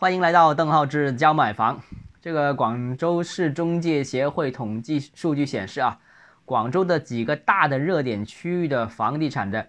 欢迎来到邓浩志教买房。这个广州市中介协会统计数据显示啊，广州的几个大的热点区域的房地产的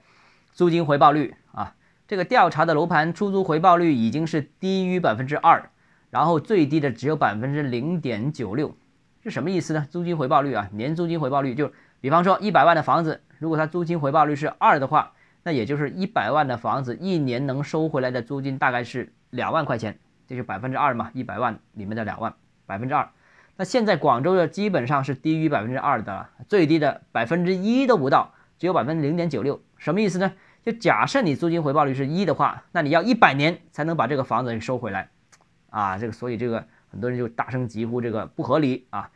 租金回报率啊，这个调查的楼盘出租回报率已经是低于百分之二，然后最低的只有百分之零点九六，是什么意思呢？租金回报率啊，年租金回报率就比方说一百万的房子，如果它租金回报率是二的话，那也就是一百万的房子一年能收回来的租金大概是两万块钱。这就百分之二嘛，一百万里面的两万，百分之二。那现在广州的基本上是低于百分之二的，最低的百分之一都不到，只有百分之零点九六。什么意思呢？就假设你租金回报率是一的话，那你要一百年才能把这个房子给收回来，啊，这个所以这个很多人就大声疾呼这个不合理啊，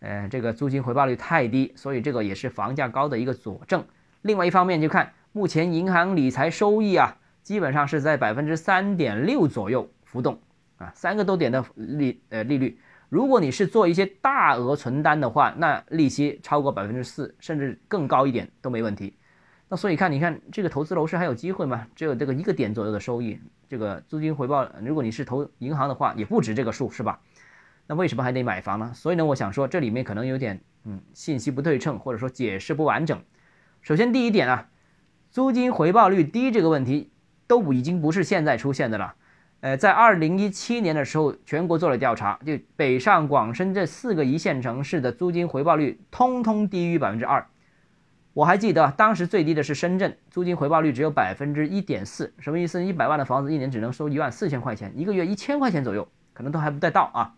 呃，这个租金回报率太低，所以这个也是房价高的一个佐证。另外一方面就看目前银行理财收益啊，基本上是在百分之三点六左右浮动。啊，三个多点的利呃利率，如果你是做一些大额存单的话，那利息超过百分之四，甚至更高一点都没问题。那所以看，你看这个投资楼市还有机会吗？只有这个一个点左右的收益，这个租金回报，如果你是投银行的话，也不止这个数，是吧？那为什么还得买房呢？所以呢，我想说这里面可能有点嗯信息不对称，或者说解释不完整。首先第一点啊，租金回报率低这个问题都已经不是现在出现的了。呃，在二零一七年的时候，全国做了调查，就北上广深这四个一线城市的租金回报率通通低于百分之二。我还记得当时最低的是深圳，租金回报率只有百分之一点四。什么意思？一百万的房子一年只能收一万四千块钱，一个月一千块钱左右，可能都还不带到啊，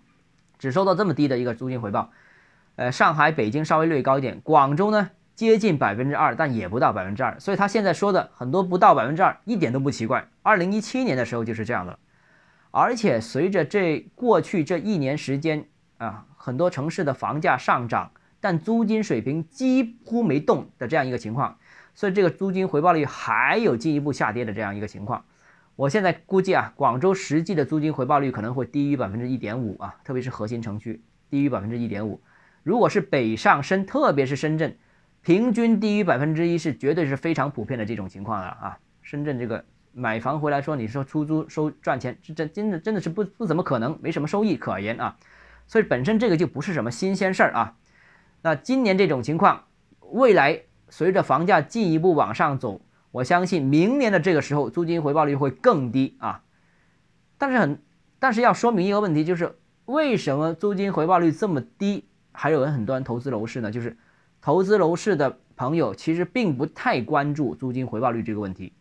只收到这么低的一个租金回报。呃，上海、北京稍微略高一点，广州呢接近百分之二，但也不到百分之二。所以他现在说的很多不到百分之二，一点都不奇怪。二零一七年的时候就是这样的。而且随着这过去这一年时间啊，很多城市的房价上涨，但租金水平几乎没动的这样一个情况，所以这个租金回报率还有进一步下跌的这样一个情况。我现在估计啊，广州实际的租金回报率可能会低于百分之一点五啊，特别是核心城区低于百分之一点五。如果是北上深，特别是深圳，平均低于百分之一是绝对是非常普遍的这种情况了啊。深圳这个。买房回来说，你说出租收赚钱，这真真的真的是不不怎么可能，没什么收益可言啊。所以本身这个就不是什么新鲜事儿啊。那今年这种情况，未来随着房价进一步往上走，我相信明年的这个时候租金回报率会更低啊。但是很，但是要说明一个问题，就是为什么租金回报率这么低，还有人很多人投资楼市呢？就是投资楼市的朋友其实并不太关注租金回报率这个问题。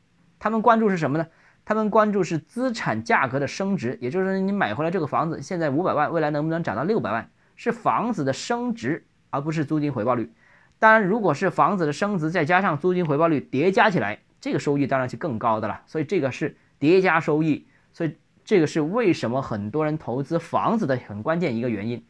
他们关注是什么呢？他们关注是资产价格的升值，也就是说，你买回来这个房子现在五百万，未来能不能涨到六百万？是房子的升值，而不是租金回报率。当然，如果是房子的升值再加上租金回报率叠加起来，这个收益当然是更高的了。所以这个是叠加收益，所以这个是为什么很多人投资房子的很关键一个原因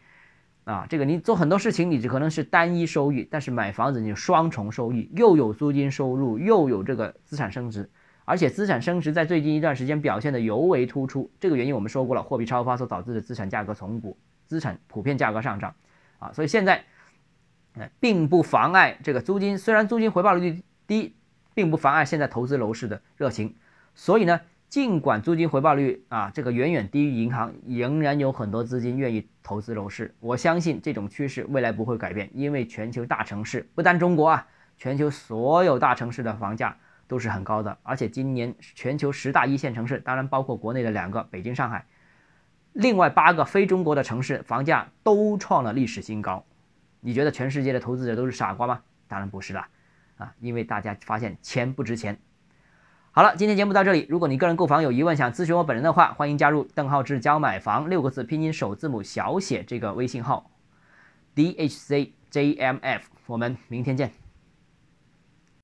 啊。这个你做很多事情，你只可能是单一收益，但是买房子你双重收益，又有租金收入，又有这个资产升值。而且资产升值在最近一段时间表现的尤为突出，这个原因我们说过了，货币超发所导致的资产价格重估，资产普遍价格上涨，啊，所以现在，呃，并不妨碍这个租金，虽然租金回报率低，并不妨碍现在投资楼市的热情。所以呢，尽管租金回报率啊这个远远低于银行，仍然有很多资金愿意投资楼市。我相信这种趋势未来不会改变，因为全球大城市不单中国啊，全球所有大城市的房价。都是很高的，而且今年全球十大一线城市，当然包括国内的两个北京、上海，另外八个非中国的城市房价都创了历史新高。你觉得全世界的投资者都是傻瓜吗？当然不是了，啊，因为大家发现钱不值钱。好了，今天节目到这里。如果你个人购房有疑问，想咨询我本人的话，欢迎加入邓浩志教买房六个字拼音首字母小写这个微信号，D H C J M F。我们明天见。